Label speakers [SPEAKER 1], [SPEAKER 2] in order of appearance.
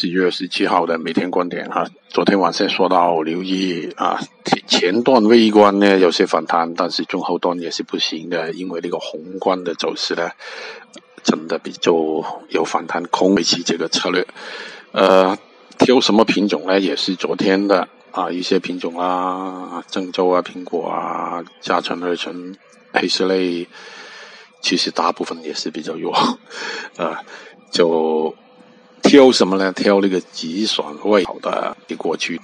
[SPEAKER 1] 十一月十七号的每天观点哈，昨天晚上说到留意啊，前段微观呢有些反弹，但是中后段也是不行的，因为那个宏观的走势呢，真的比较有反弹空维持这个策略。呃，挑什么品种呢？也是昨天的啊，一些品种啊，郑州啊，苹果啊，加成二成黑色类，其实大部分也是比较弱，啊，就。挑什么呢？挑那个极爽味好的，你过去。